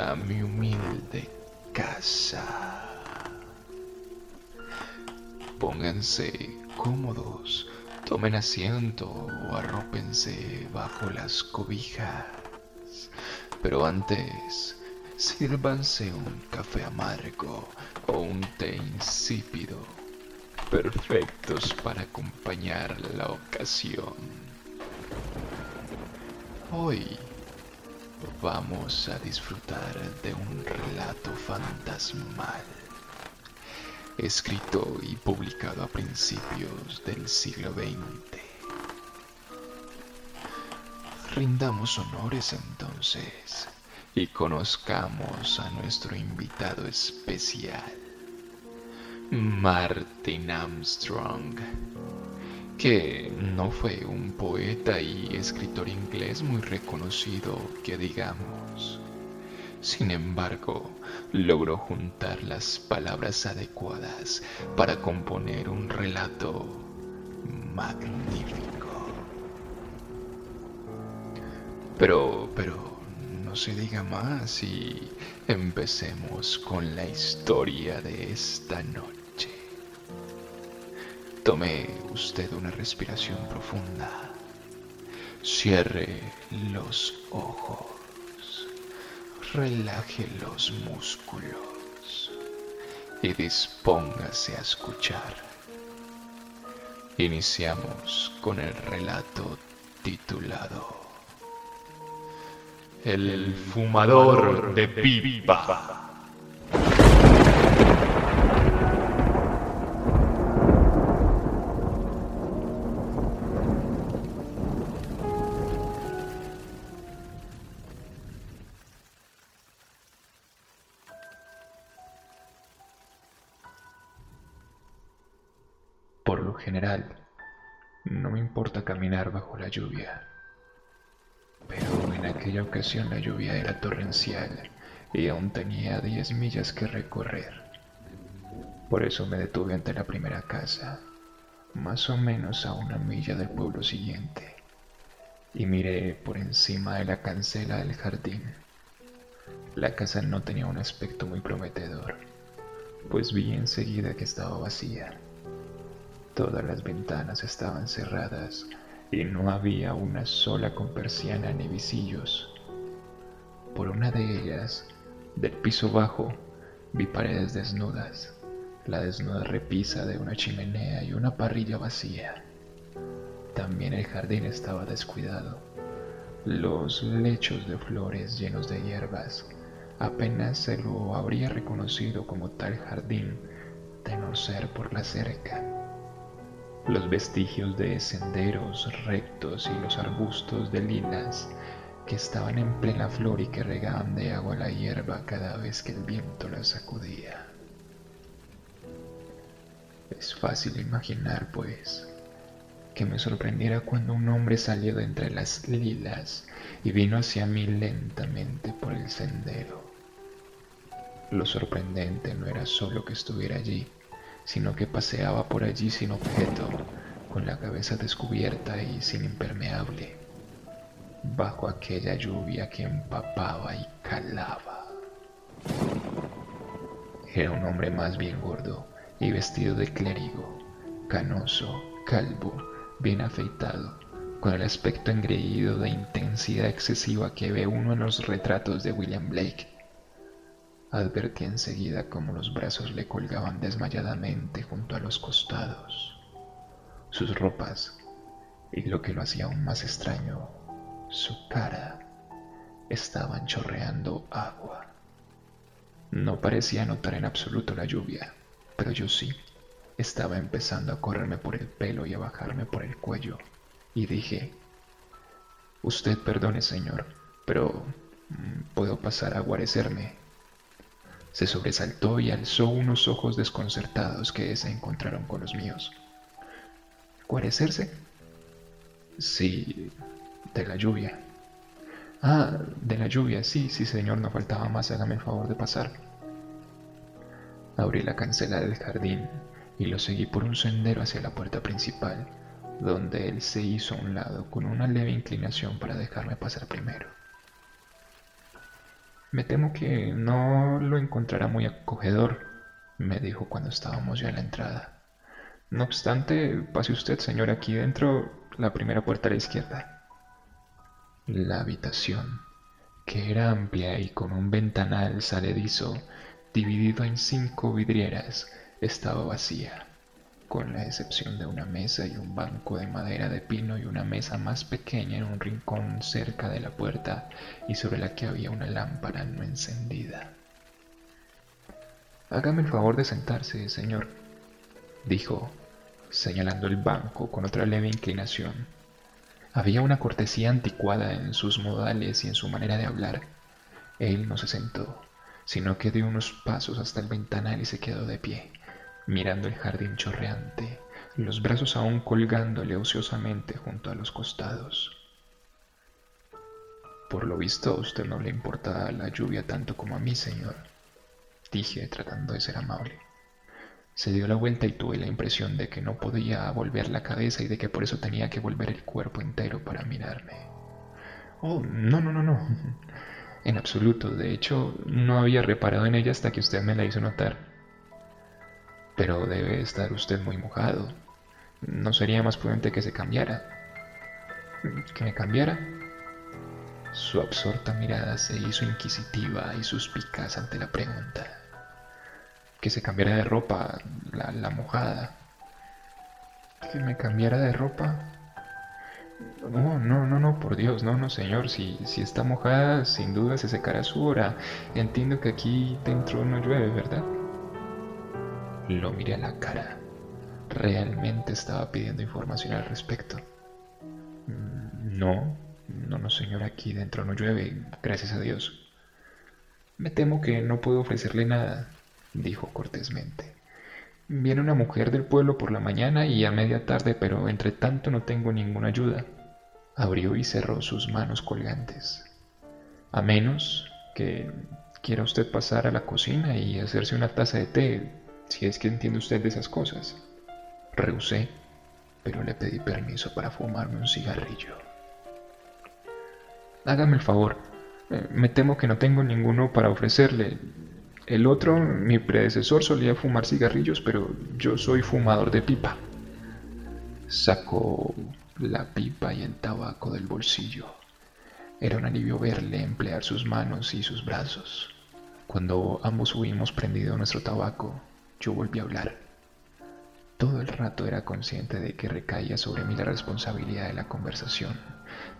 a mi humilde casa. Pónganse cómodos, tomen asiento o arrópense bajo las cobijas. Pero antes, sírvanse un café amargo o un té insípido, perfectos para acompañar la ocasión. Hoy vamos a disfrutar de un relato fantasmal, escrito y publicado a principios del siglo XX. Rindamos honores entonces y conozcamos a nuestro invitado especial, Martin Armstrong, que no fue un poeta y escritor inglés muy reconocido que digamos. Sin embargo, logró juntar las palabras adecuadas para componer un relato magnífico. Pero, pero, no se diga más y empecemos con la historia de esta noche. Tome usted una respiración profunda. Cierre los ojos. Relaje los músculos. Y dispóngase a escuchar. Iniciamos con el relato titulado el fumador de pipa. No me importa caminar bajo la lluvia pero en aquella ocasión la lluvia era torrencial y aún tenía 10 millas que recorrer. Por eso me detuve ante la primera casa, más o menos a una milla del pueblo siguiente, y miré por encima de la cancela del jardín. La casa no tenía un aspecto muy prometedor, pues vi enseguida que estaba vacía. Todas las ventanas estaban cerradas y no había una sola con persiana ni visillos. Por una de ellas, del piso bajo, vi paredes desnudas, la desnuda repisa de una chimenea y una parrilla vacía. También el jardín estaba descuidado. Los lechos de flores llenos de hierbas apenas se lo habría reconocido como tal jardín de no ser por la cerca los vestigios de senderos rectos y los arbustos de lilas que estaban en plena flor y que regaban de agua la hierba cada vez que el viento la sacudía. Es fácil imaginar, pues, que me sorprendiera cuando un hombre salió de entre las lilas y vino hacia mí lentamente por el sendero. Lo sorprendente no era solo que estuviera allí, sino que paseaba por allí sin objeto, con la cabeza descubierta y sin impermeable, bajo aquella lluvia que empapaba y calaba. Era un hombre más bien gordo y vestido de clérigo, canoso, calvo, bien afeitado, con el aspecto engreído de intensidad excesiva que ve uno en los retratos de William Blake Advertí enseguida cómo los brazos le colgaban desmayadamente junto a los costados. Sus ropas, y lo que lo hacía aún más extraño, su cara, estaban chorreando agua. No parecía notar en absoluto la lluvia, pero yo sí. Estaba empezando a correrme por el pelo y a bajarme por el cuello, y dije, Usted perdone, señor, pero mm, puedo pasar a guarecerme se sobresaltó y alzó unos ojos desconcertados que se encontraron con los míos. ¿Cuarecerse? Sí, de la lluvia. Ah, de la lluvia, sí, sí, señor, no faltaba más, hágame el favor de pasar. Abrí la cancela del jardín y lo seguí por un sendero hacia la puerta principal, donde él se hizo a un lado con una leve inclinación para dejarme pasar primero. Me temo que no lo encontrará muy acogedor, me dijo cuando estábamos ya en la entrada. No obstante, pase usted, señor, aquí dentro, la primera puerta a la izquierda. La habitación, que era amplia y con un ventanal saledizo dividido en cinco vidrieras, estaba vacía, con la excepción de una mesa y un banco de madera de pino y una mesa más pequeña en un rincón cerca de la puerta y sobre la que había una lámpara no encendida. Hágame el favor de sentarse, señor, dijo, señalando el banco con otra leve inclinación. Había una cortesía anticuada en sus modales y en su manera de hablar. Él no se sentó sino que dio unos pasos hasta el ventanal y se quedó de pie, mirando el jardín chorreante, los brazos aún colgándole ociosamente junto a los costados. Por lo visto a usted no le importa la lluvia tanto como a mí, señor, dije tratando de ser amable. Se dio la vuelta y tuve la impresión de que no podía volver la cabeza y de que por eso tenía que volver el cuerpo entero para mirarme. Oh, no, no, no, no. En absoluto, de hecho, no había reparado en ella hasta que usted me la hizo notar. Pero debe estar usted muy mojado. ¿No sería más prudente que se cambiara? ¿Que me cambiara? Su absorta mirada se hizo inquisitiva y suspicaz ante la pregunta. Que se cambiara de ropa, la, mojada. ¿Que me cambiara de ropa? No, no, no, no, por Dios, no, no, señor. Si, si está mojada, sin duda se secará su hora. Entiendo que aquí dentro no llueve, ¿verdad? Lo miré a la cara. Realmente estaba pidiendo información al respecto. Mm, no, no, no, señor, aquí dentro no llueve, gracias a Dios. Me temo que no puedo ofrecerle nada, dijo cortésmente. Viene una mujer del pueblo por la mañana y a media tarde, pero entre tanto no tengo ninguna ayuda. Abrió y cerró sus manos colgantes. A menos que quiera usted pasar a la cocina y hacerse una taza de té, si es que entiende usted de esas cosas. Rehusé, pero le pedí permiso para fumarme un cigarrillo. Hágame el favor, eh, me temo que no tengo ninguno para ofrecerle. El otro, mi predecesor, solía fumar cigarrillos, pero yo soy fumador de pipa. Sacó la pipa y el tabaco del bolsillo. Era un alivio verle emplear sus manos y sus brazos. Cuando ambos hubimos prendido nuestro tabaco, yo volví a hablar. Todo el rato era consciente de que recaía sobre mí la responsabilidad de la conversación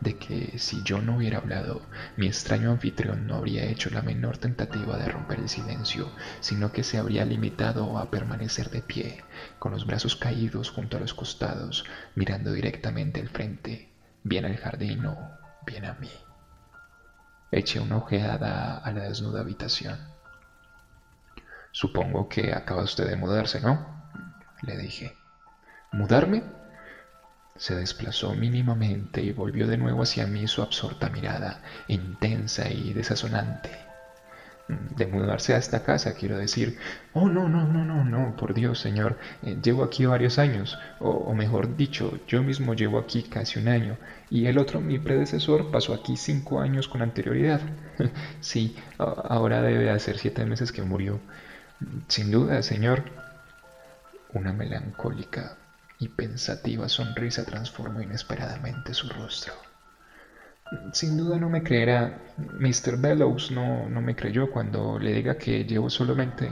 de que si yo no hubiera hablado, mi extraño anfitrión no habría hecho la menor tentativa de romper el silencio, sino que se habría limitado a permanecer de pie, con los brazos caídos junto a los costados, mirando directamente al frente, bien al jardín o bien a mí. Eché una ojeada a la desnuda habitación. Supongo que acaba usted de mudarse, ¿no? Le dije. ¿Mudarme? Se desplazó mínimamente y volvió de nuevo hacia mí su absorta mirada, intensa y desazonante. De mudarse a esta casa, quiero decir. Oh, no, no, no, no, no, por Dios, señor. Eh, llevo aquí varios años, o, mejor dicho, yo mismo llevo aquí casi un año, y el otro, mi predecesor, pasó aquí cinco años con anterioridad. sí, ahora debe hacer siete meses que murió. Sin duda, señor. Una melancólica y pensativa sonrisa transformó inesperadamente su rostro. Sin duda no me creerá. Mr. Bellows no, no me creyó cuando le diga que llevo solamente...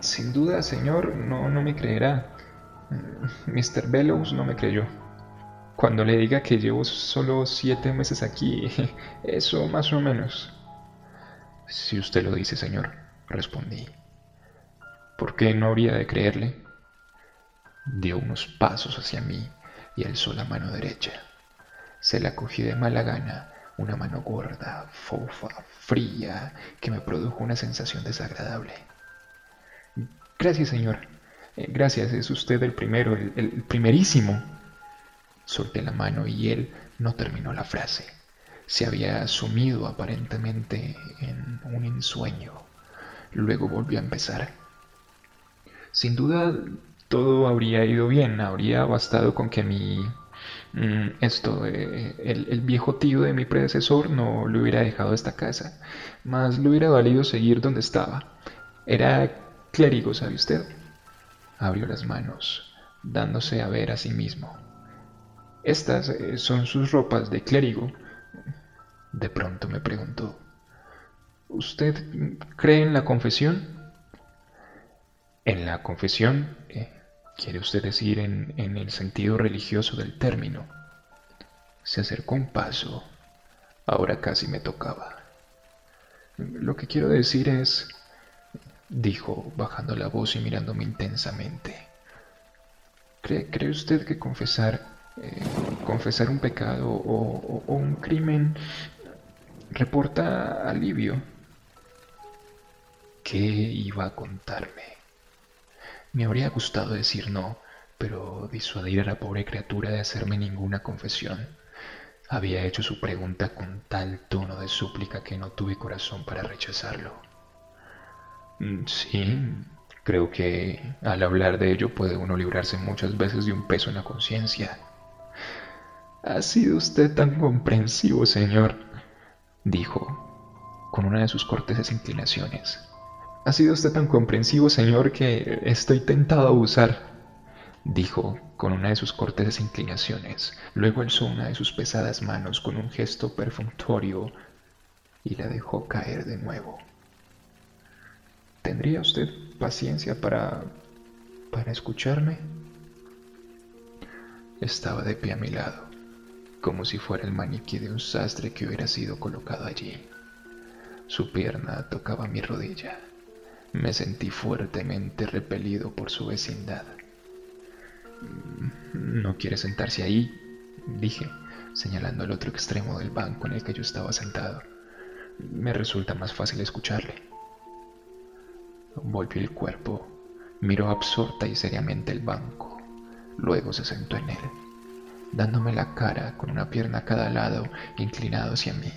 Sin duda, señor, no, no me creerá. Mr. Bellows no me creyó. Cuando le diga que llevo solo siete meses aquí, eso más o menos. Si usted lo dice, señor, respondí. ¿Por qué no habría de creerle? Dio unos pasos hacia mí y alzó la mano derecha. Se la cogí de mala gana, una mano gorda, fofa, fría, que me produjo una sensación desagradable. Gracias, señor. Eh, gracias, es usted el primero, el, el primerísimo. Solté la mano y él no terminó la frase. Se había sumido aparentemente en un ensueño. Luego volvió a empezar. Sin duda, todo habría ido bien, habría bastado con que mi... Mm, esto, eh, el, el, viejo tío de mi predecesor no le hubiera dejado esta casa, más le hubiera valido seguir donde estaba. Era clérigo, ¿sabe usted? Abrió las manos, dándose a ver a sí mismo. Estas eh, son sus ropas de clérigo. De pronto me preguntó, ¿usted cree en la confesión? En la confesión, eh, quiere usted decir en, en el sentido religioso del término. Se acercó un paso. Ahora casi me tocaba. Lo que quiero decir es, dijo, bajando la voz y mirándome intensamente. ¿Cree, ¿cree usted que confesar, eh, confesar un pecado o, o un crimen reporta alivio? ¿Qué iba a contarme? Me habría gustado decir no, pero disuadir a la pobre criatura de hacerme ninguna confesión. Había hecho su pregunta con tal tono de súplica que no tuve corazón para rechazarlo. Mm, sí, creo que al hablar de ello puede uno librarse muchas veces de un peso en la conciencia. Ha sido usted tan comprensivo, señor, dijo, con una de sus corteses inclinaciones. Ha sido usted tan comprensivo, señor, que estoy tentado a abusar, dijo con una de sus corteses inclinaciones. Luego alzó una de sus pesadas manos con un gesto perfunctorio y la dejó caer de nuevo. ¿Tendría usted paciencia para... para escucharme? Estaba de pie a mi lado, como si fuera el maniquí de un sastre que hubiera sido colocado allí. Su pierna tocaba mi rodilla. Me sentí fuertemente repelido por su vecindad. ¿No quiere sentarse ahí? dije, señalando al otro extremo del banco en el que yo estaba sentado. Me resulta más fácil escucharle. Volvió el cuerpo, miró absorta y seriamente el banco, luego se sentó en él, dándome la cara con una pierna a cada lado inclinado hacia mí.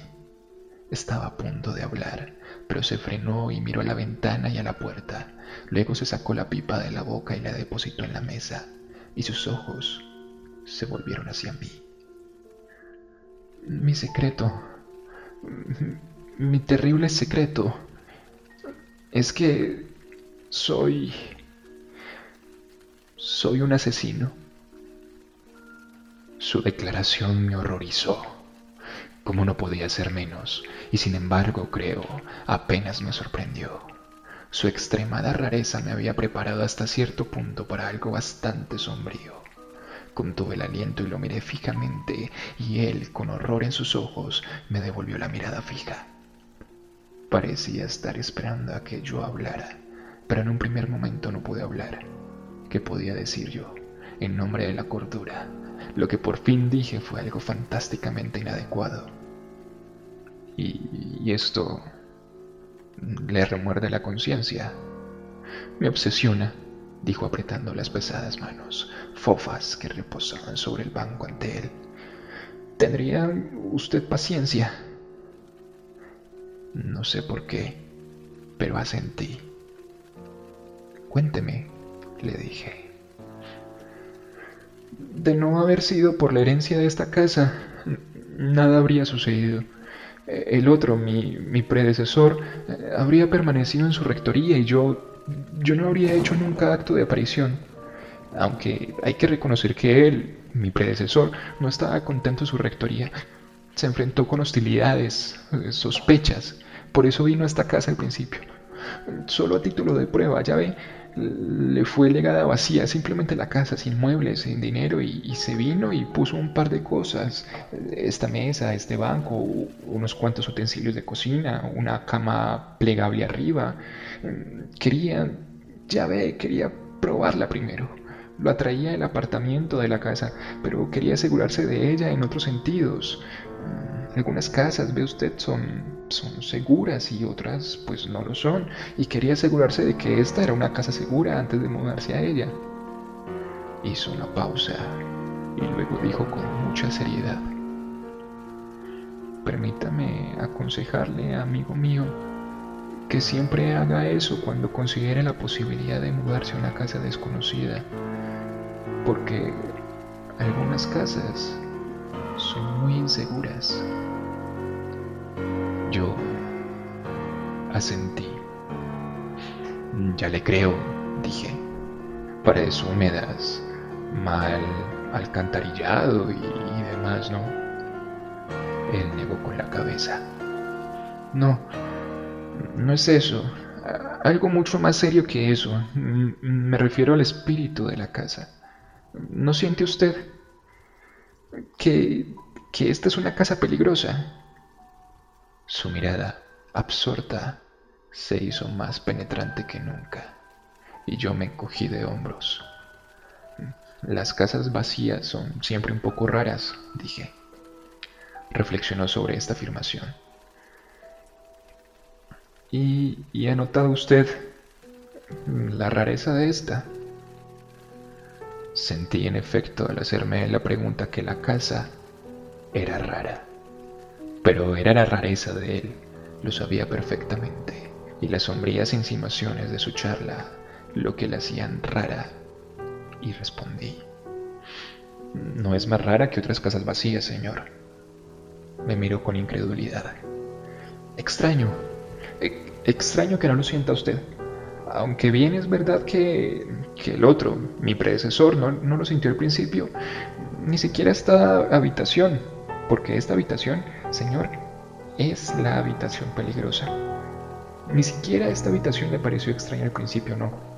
Estaba a punto de hablar, pero se frenó y miró a la ventana y a la puerta. Luego se sacó la pipa de la boca y la depositó en la mesa, y sus ojos se volvieron hacia mí. Mi secreto, mi terrible secreto, es que soy... soy un asesino. Su declaración me horrorizó como no podía ser menos, y sin embargo creo, apenas me sorprendió. Su extremada rareza me había preparado hasta cierto punto para algo bastante sombrío. Contuve el aliento y lo miré fijamente, y él, con horror en sus ojos, me devolvió la mirada fija. Parecía estar esperando a que yo hablara, pero en un primer momento no pude hablar. ¿Qué podía decir yo? En nombre de la cordura, lo que por fin dije fue algo fantásticamente inadecuado. Y, esto le remuerde la conciencia. Me obsesiona, dijo apretando las pesadas manos, fofas que reposaban sobre el banco ante él. ¿Tendría usted paciencia? No sé por qué, pero asentí. Cuénteme, le dije. De no haber sido por la herencia de esta casa, nada habría sucedido. El otro, mi, mi predecesor, habría permanecido en su rectoría y yo, yo no habría hecho nunca acto de aparición. Aunque hay que reconocer que él, mi predecesor, no estaba contento en su rectoría. Se enfrentó con hostilidades, sospechas. Por eso vino a esta casa al principio. Solo a título de prueba, ya ve, le fue legada vacía, simplemente la casa, sin muebles, sin dinero, y, se vino y puso un par de cosas, esta mesa, este banco, unos cuantos utensilios de cocina, una cama plegable arriba. Quería, ya ve, quería probarla primero. Lo atraía el apartamiento de la casa, pero quería asegurarse de ella en otros sentidos. Algunas casas, ve usted, son, son seguras y otras pues no lo son. Y quería asegurarse de que esta era una casa segura antes de mudarse a ella. Hizo una pausa y luego dijo con mucha seriedad. Permítame aconsejarle, amigo mío, que siempre haga eso cuando considere la posibilidad de mudarse a una casa desconocida, porque algunas casas muy inseguras. Yo asentí. Ya le creo, dije. Paredes húmedas, mal alcantarillado y, demás, ¿no? Él negó con la cabeza. No, no es eso. Algo mucho más serio que eso. Me refiero al espíritu de la casa. ¿No siente usted que, que esta es una casa peligrosa? Su mirada, absorta, se hizo más penetrante que nunca, y yo me encogí de hombros. Las casas vacías son siempre un poco raras, dije. Reflexionó sobre esta afirmación. ¿Y, y ha notado usted la rareza de esta? Sentí en efecto al hacerme la pregunta que la casa era rara. Pero era la rareza de él, lo sabía perfectamente, y las sombrías insinuaciones de su charla lo que la hacían rara y respondí, no es más rara que otras casas vacías, señor. Me miró con incredulidad. Extraño, e, extraño que no lo sienta usted. Aunque bien es verdad que, que el otro, mi predecesor, no, no lo sintió al principio, ni siquiera esta habitación, porque esta habitación, señor, es la habitación peligrosa. Ni siquiera esta habitación le pareció extraña al principio, no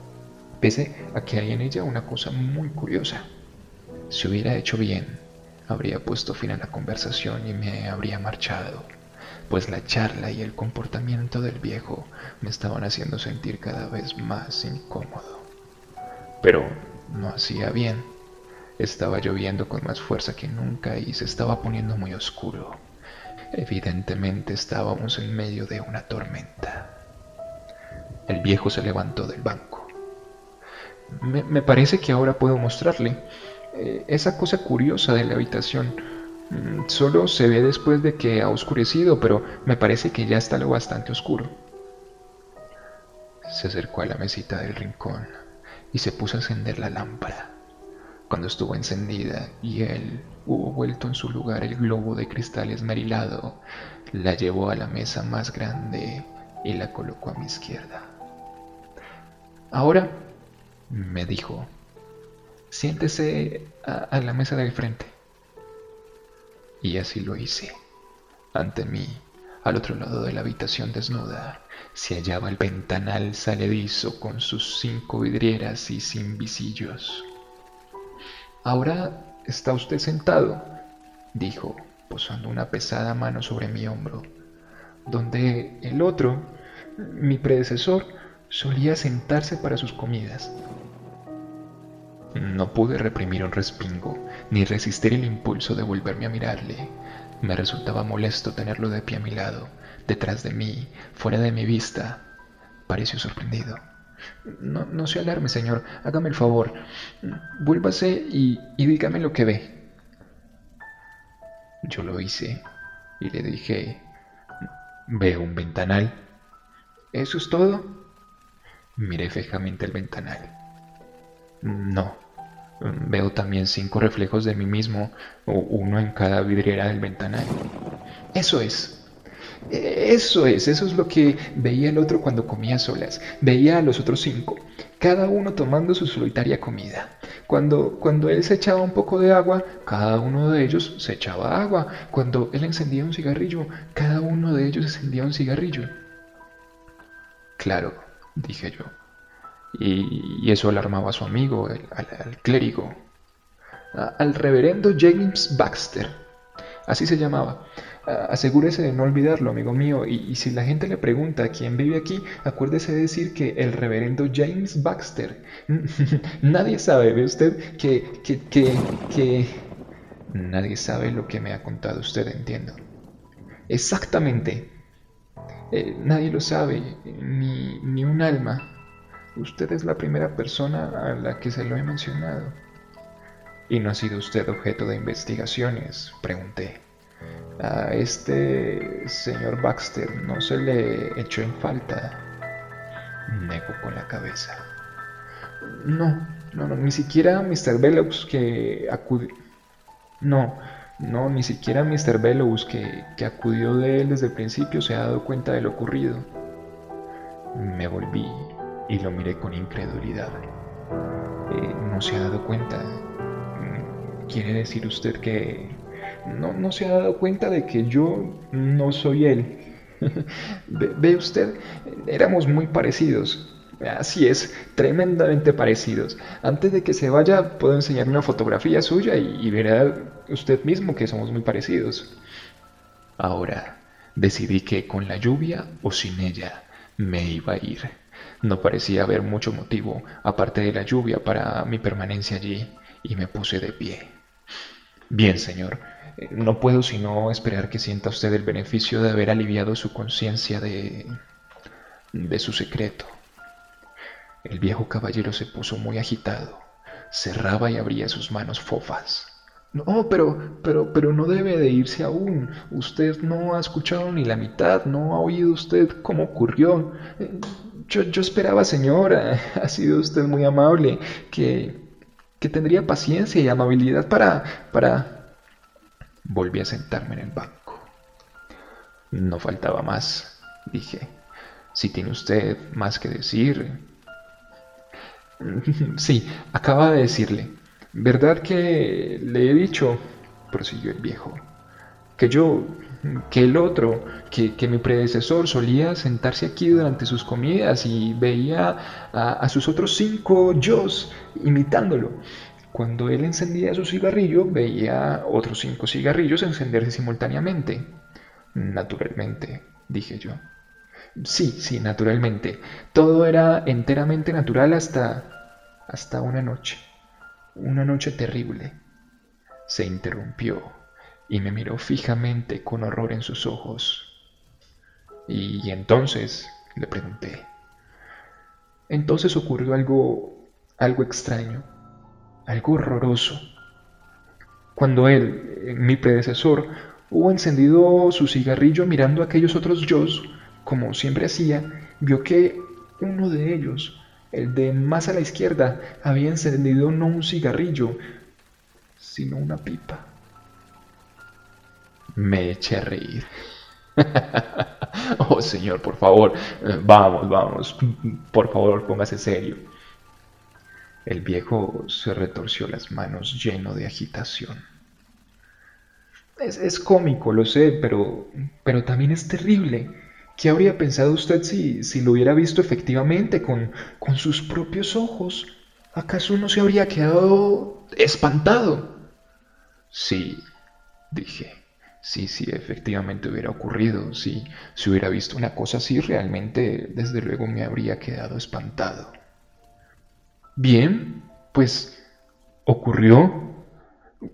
pese a que hay en ella una cosa muy curiosa. Si hubiera hecho bien, habría puesto fin a la conversación y me habría marchado, pues la charla y el comportamiento del viejo me estaban haciendo sentir cada vez más incómodo. Pero no hacía bien. Estaba lloviendo con más fuerza que nunca y se estaba poniendo muy oscuro. Evidentemente estábamos en medio de una tormenta. El viejo se levantó del banco me, parece que ahora puedo mostrarle. Eh, esa cosa curiosa de la habitación mm, solo se ve después de que ha oscurecido, pero me parece que ya está lo bastante oscuro. Se acercó a la mesita del rincón y se puso a encender la lámpara. Cuando estuvo encendida y él hubo vuelto en su lugar el globo de cristal esmerilado, la llevó a la mesa más grande y la colocó a mi izquierda. Ahora me dijo, siéntese a, la mesa del frente. Y así lo hice. Ante mí, al otro lado de la habitación desnuda, se hallaba el ventanal saledizo con sus cinco vidrieras y sin visillos. Ahora está usted sentado, dijo, posando una pesada mano sobre mi hombro, donde el otro, mi predecesor, solía sentarse para sus comidas. No pude reprimir un respingo, ni resistir el impulso de volverme a mirarle. Me resultaba molesto tenerlo de pie a mi lado, detrás de mí, fuera de mi vista. Pareció sorprendido. No, no se alarme, señor. Hágame el favor. Vuélvase y, y dígame lo que ve. Yo lo hice y le dije, veo un ventanal. ¿Eso es todo? Miré fijamente el ventanal. No. Veo también cinco reflejos de mí mismo, uno en cada vidriera del ventanal. Eso es. Eso es, eso es lo que veía el otro cuando comía solas. Veía a los otros cinco, cada uno tomando su solitaria comida. Cuando, cuando él se echaba un poco de agua, cada uno de ellos se echaba agua. Cuando él encendía un cigarrillo, cada uno de ellos encendía un cigarrillo. Claro, dije yo, y, eso alarmaba a su amigo, al, clérigo, al reverendo James Baxter, así se llamaba. Asegúrese de no olvidarlo, amigo mío, y, si la gente le pregunta quién vive aquí, acuérdese de decir que el reverendo James Baxter. Nadie sabe, ¿ve usted? Que, que, que, que... Nadie sabe lo que me ha contado usted, entiendo. Exactamente. Eh, nadie lo sabe, ni, ni un alma. Usted es la primera persona a la que se lo he mencionado. ¿Y no ha sido usted objeto de investigaciones? Pregunté. A este señor Baxter no se le echó en falta. Negó con la cabeza. No, no, no, ni siquiera Mr. Bellows que acudió. No, no, ni siquiera Mr. Bellows que, que acudió de él desde el principio se ha dado cuenta de lo ocurrido. Me volví y lo miré con incredulidad. Eh, no se ha dado cuenta. ¿Quiere decir usted que no, no se ha dado cuenta de que yo no soy él? Ve usted, éramos muy parecidos. Así es, tremendamente parecidos. Antes de que se vaya, puedo enseñarle una fotografía suya y, verá usted mismo que somos muy parecidos. Ahora, decidí que con la lluvia o sin ella me iba a ir. No parecía haber mucho motivo, aparte de la lluvia, para mi permanencia allí, y me puse de pie. Bien, señor, no puedo sino esperar que sienta usted el beneficio de haber aliviado su conciencia de... de su secreto. El viejo caballero se puso muy agitado. Cerraba y abría sus manos fofas. No, pero, pero, pero no debe de irse aún. Usted no ha escuchado ni la mitad, no ha oído usted cómo ocurrió. Yo, yo esperaba, señora, ha sido usted muy amable, que, que tendría paciencia y amabilidad para, para... Volví a sentarme en el banco. No faltaba más, dije. Si tiene usted más que decir, Sí, acaba de decirle. ¿Verdad que le he dicho, prosiguió el viejo, que yo, que el otro, que, mi predecesor solía sentarse aquí durante sus comidas y veía a, sus otros cinco yo imitándolo? Cuando él encendía su cigarrillo, veía otros cinco cigarrillos encenderse simultáneamente. Naturalmente, dije yo. Sí, sí, naturalmente. Todo era enteramente natural hasta... hasta una noche. Una noche terrible. Se interrumpió y me miró fijamente con horror en sus ojos. Y entonces le pregunté. Entonces ocurrió algo algo extraño, algo horroroso. Cuando él, mi predecesor, hubo encendido su cigarrillo mirando a aquellos otros yo, como siempre hacía, vio que uno de ellos, el de más a la izquierda, había encendido no un cigarrillo, sino una pipa. Me eché a reír. oh, señor, por favor, vamos, vamos, por favor, póngase serio. El viejo se retorció las manos lleno de agitación. Es, es cómico, lo sé, pero, pero también es terrible. ¿Qué habría pensado usted si, si lo hubiera visto efectivamente con, con sus propios ojos? ¿Acaso no se habría quedado espantado? Sí, dije. Sí, sí, efectivamente hubiera ocurrido. Si, si hubiera visto una cosa así, realmente, desde luego, me habría quedado espantado. Bien, pues ocurrió.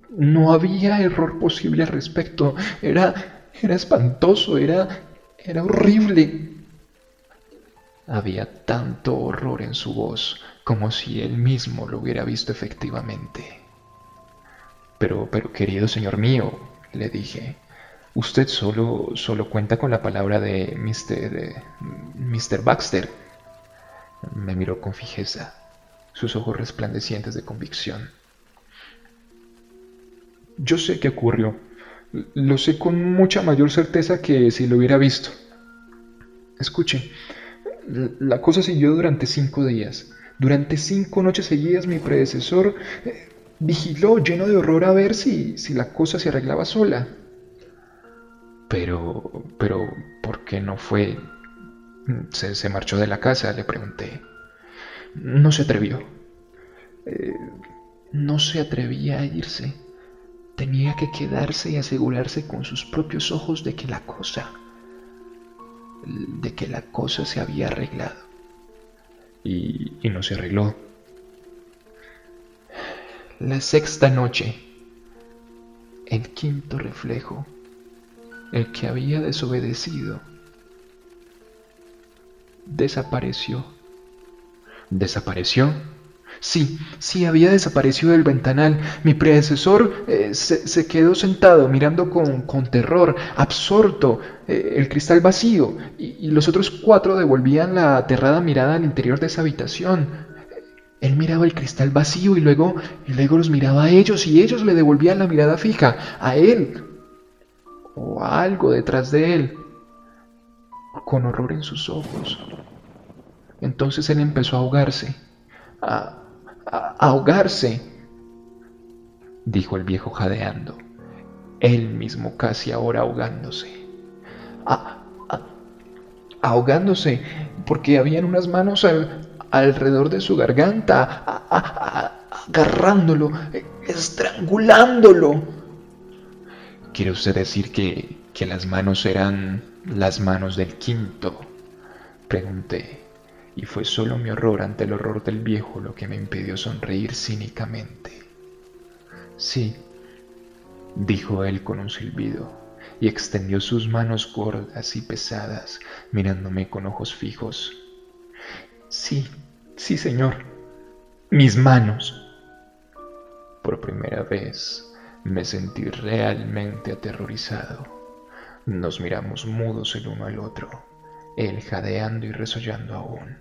No había error posible al respecto. Era, era espantoso, era era horrible. Había tanto horror en su voz como si él mismo lo hubiera visto efectivamente. Pero, pero querido señor mío, le dije, usted solo, solo cuenta con la palabra de Mr. Mr. Baxter. Me miró con fijeza, sus ojos resplandecientes de convicción. Yo sé qué ocurrió, lo sé con mucha mayor certeza que si lo hubiera visto. Escuche, la cosa siguió durante cinco días. Durante cinco noches seguidas mi predecesor eh, vigiló lleno de horror a ver si, si la cosa se arreglaba sola. Pero, pero, ¿por qué no fue? Se, se marchó de la casa, le pregunté. No se atrevió. Eh, no se atrevía a irse. Tenía que quedarse y asegurarse con sus propios ojos de que la cosa, de que la cosa se había arreglado. Y, y no se arregló. La sexta noche, el quinto reflejo, el que había desobedecido, desapareció. ¿Desapareció? Sí, sí, había desaparecido del ventanal. Mi predecesor eh, se, quedó sentado mirando con, terror, absorto, eh, el cristal vacío, y, los otros cuatro devolvían la aterrada mirada al interior de esa habitación. Él miraba el cristal vacío y luego, y luego los miraba a ellos y ellos le devolvían la mirada fija a él o a algo detrás de él, con horror en sus ojos. Entonces él empezó a ahogarse, a, ahogarse, dijo el viejo jadeando, él mismo casi ahora ahogándose. ahogándose porque habían unas manos alrededor de su garganta, agarrándolo, estrangulándolo. ¿Quiere usted decir que, que las manos eran las manos del quinto? Pregunté y fue solo mi horror ante el horror del viejo lo que me impidió sonreír cínicamente. Sí, dijo él con un silbido, y extendió sus manos gordas y pesadas, mirándome con ojos fijos. Sí, sí, señor, mis manos. Por primera vez me sentí realmente aterrorizado. Nos miramos mudos el uno al otro, él jadeando y resollando aún.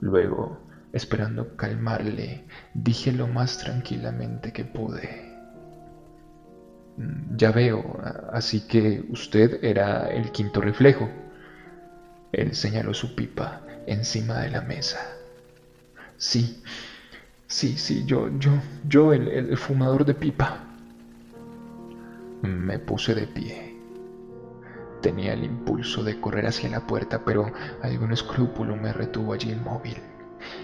Luego, esperando calmarle, dije lo más tranquilamente que pude. Ya veo, así que usted era el quinto reflejo. Él señaló su pipa encima de la mesa. Sí, sí, sí, yo, yo, yo, el, el fumador de pipa. Me puse de pie. Tenía el impulso de correr hacia la puerta, pero algún escrúpulo me retuvo allí inmóvil.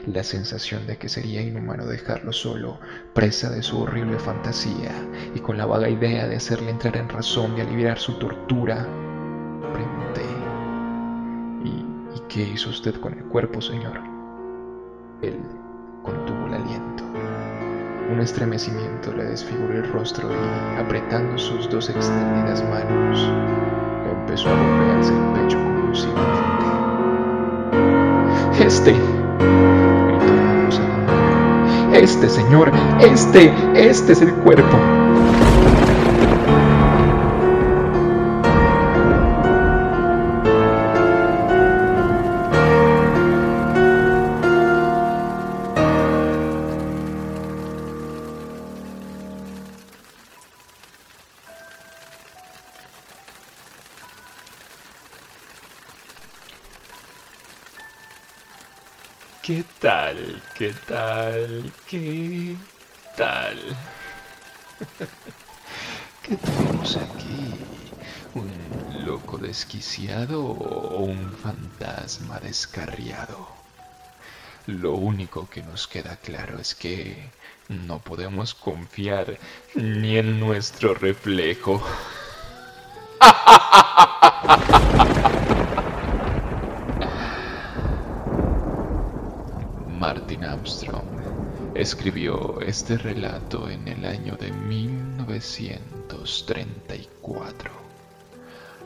La sensación de que sería inhumano dejarlo solo, presa de su horrible fantasía, y con la vaga idea de hacerle entrar en razón y aliviar su tortura, qué hizo usted con el cuerpo, señor? Él contuvo el aliento. Un estremecimiento le desfiguró el rostro y, apretando sus dos extendidas manos, empezó a golpearse el pecho convulsivamente. Este, gritó Este, señor, este, este es el cuerpo. ¿Qué tal? ¿Qué tal? ¿Qué tal? ¿Qué tenemos aquí? ¿Un loco desquiciado o un fantasma descarriado? Lo único que nos queda claro es que no podemos confiar ni en nuestro reflejo. Martin Armstrong escribió este relato en el año de 1934.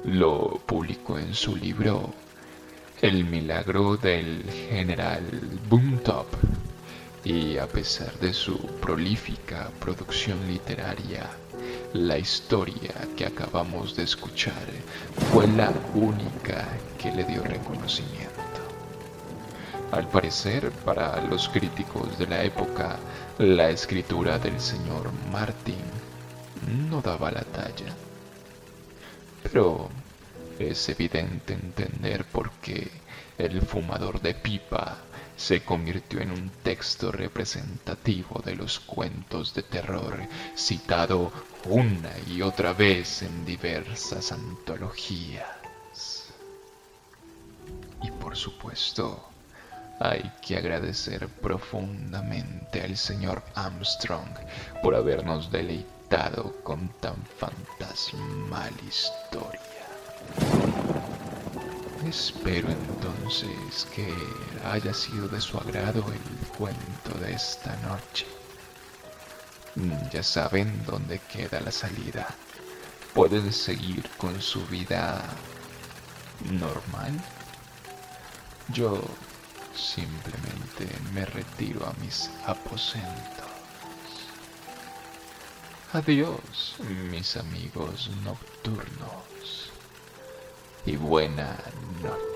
Lo publicó en su libro El milagro del general Boomtop y a pesar de su prolífica producción literaria, la historia que acabamos de escuchar fue la única que le dio reconocimiento. Al parecer, para los críticos de la época, la escritura del señor Martin no daba la talla. Pero es evidente entender por qué el fumador de pipa se convirtió en un texto representativo de los cuentos de terror citado una y otra vez en diversas antologías. Y por supuesto, hay que agradecer profundamente al señor Armstrong por habernos deleitado con tan fantasmal historia. Espero entonces que haya sido de su agrado el cuento de esta noche. Ya saben dónde queda la salida. Pueden seguir con su vida normal. Yo simplemente me retiro a mis aposentos. Adiós, mis amigos nocturnos, y buena noche.